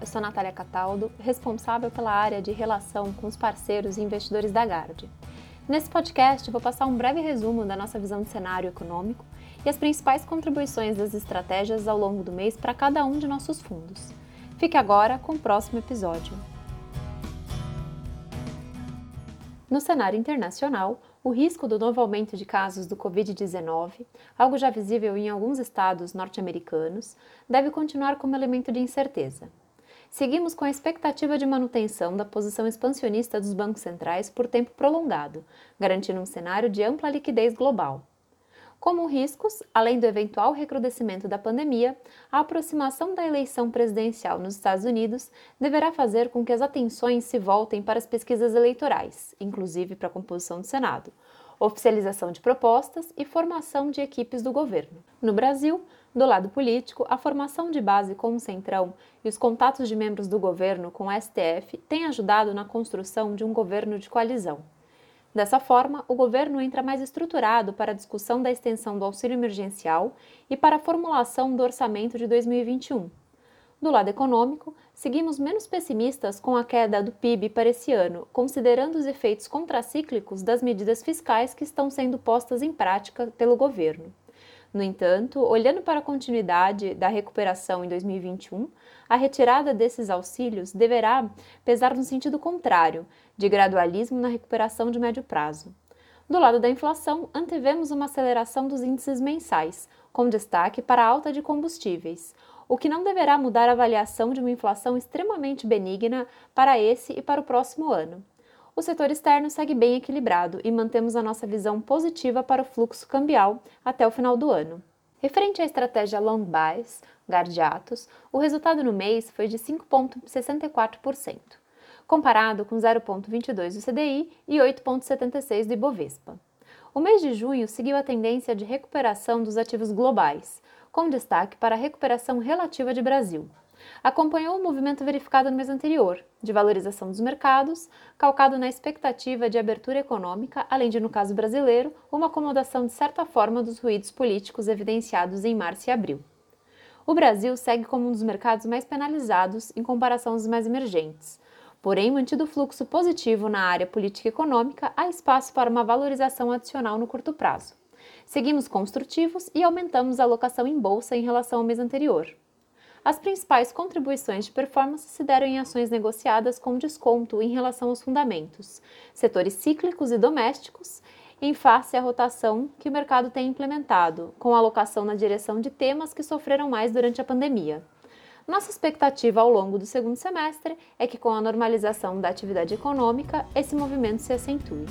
eu sou Natália Cataldo, responsável pela área de relação com os parceiros e investidores da Gard. Nesse podcast, vou passar um breve resumo da nossa visão de cenário econômico e as principais contribuições das estratégias ao longo do mês para cada um de nossos fundos. Fique agora com o próximo episódio. No cenário internacional, o risco do novo aumento de casos do Covid-19, algo já visível em alguns estados norte-americanos, deve continuar como elemento de incerteza. Seguimos com a expectativa de manutenção da posição expansionista dos bancos centrais por tempo prolongado, garantindo um cenário de ampla liquidez global. Como riscos, além do eventual recrudescimento da pandemia, a aproximação da eleição presidencial nos Estados Unidos deverá fazer com que as atenções se voltem para as pesquisas eleitorais, inclusive para a composição do Senado, oficialização de propostas e formação de equipes do governo. No Brasil, do lado político, a formação de base com o Centrão e os contatos de membros do governo com o STF têm ajudado na construção de um governo de coalizão. Dessa forma, o governo entra mais estruturado para a discussão da extensão do auxílio emergencial e para a formulação do orçamento de 2021. Do lado econômico, seguimos menos pessimistas com a queda do PIB para esse ano, considerando os efeitos contracíclicos das medidas fiscais que estão sendo postas em prática pelo governo. No entanto, olhando para a continuidade da recuperação em 2021, a retirada desses auxílios deverá pesar no sentido contrário, de gradualismo na recuperação de médio prazo. Do lado da inflação, antevemos uma aceleração dos índices mensais, com destaque para a alta de combustíveis, o que não deverá mudar a avaliação de uma inflação extremamente benigna para esse e para o próximo ano o setor externo segue bem equilibrado e mantemos a nossa visão positiva para o fluxo cambial até o final do ano. Referente à estratégia long buys, Gardiatos, o resultado no mês foi de 5,64%, comparado com 0,22% do CDI e 8,76% do Ibovespa. O mês de junho seguiu a tendência de recuperação dos ativos globais, com destaque para a recuperação relativa de Brasil, acompanhou o movimento verificado no mês anterior, de valorização dos mercados, calcado na expectativa de abertura econômica, além de, no caso brasileiro, uma acomodação de certa forma dos ruídos políticos evidenciados em março e abril. O Brasil segue como um dos mercados mais penalizados em comparação aos mais emergentes. Porém, mantido o fluxo positivo na área política econômica, há espaço para uma valorização adicional no curto prazo. Seguimos construtivos e aumentamos a alocação em bolsa em relação ao mês anterior. As principais contribuições de performance se deram em ações negociadas com desconto em relação aos fundamentos, setores cíclicos e domésticos, em face à rotação que o mercado tem implementado, com alocação na direção de temas que sofreram mais durante a pandemia. Nossa expectativa ao longo do segundo semestre é que, com a normalização da atividade econômica, esse movimento se acentue.